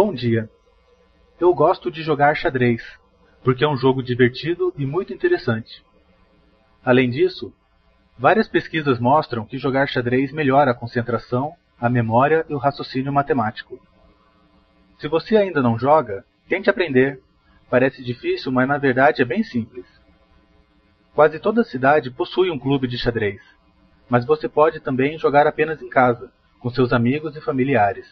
Bom dia. Eu gosto de jogar xadrez, porque é um jogo divertido e muito interessante. Além disso, várias pesquisas mostram que jogar xadrez melhora a concentração, a memória e o raciocínio matemático. Se você ainda não joga, tente aprender. Parece difícil, mas na verdade é bem simples. Quase toda cidade possui um clube de xadrez, mas você pode também jogar apenas em casa, com seus amigos e familiares.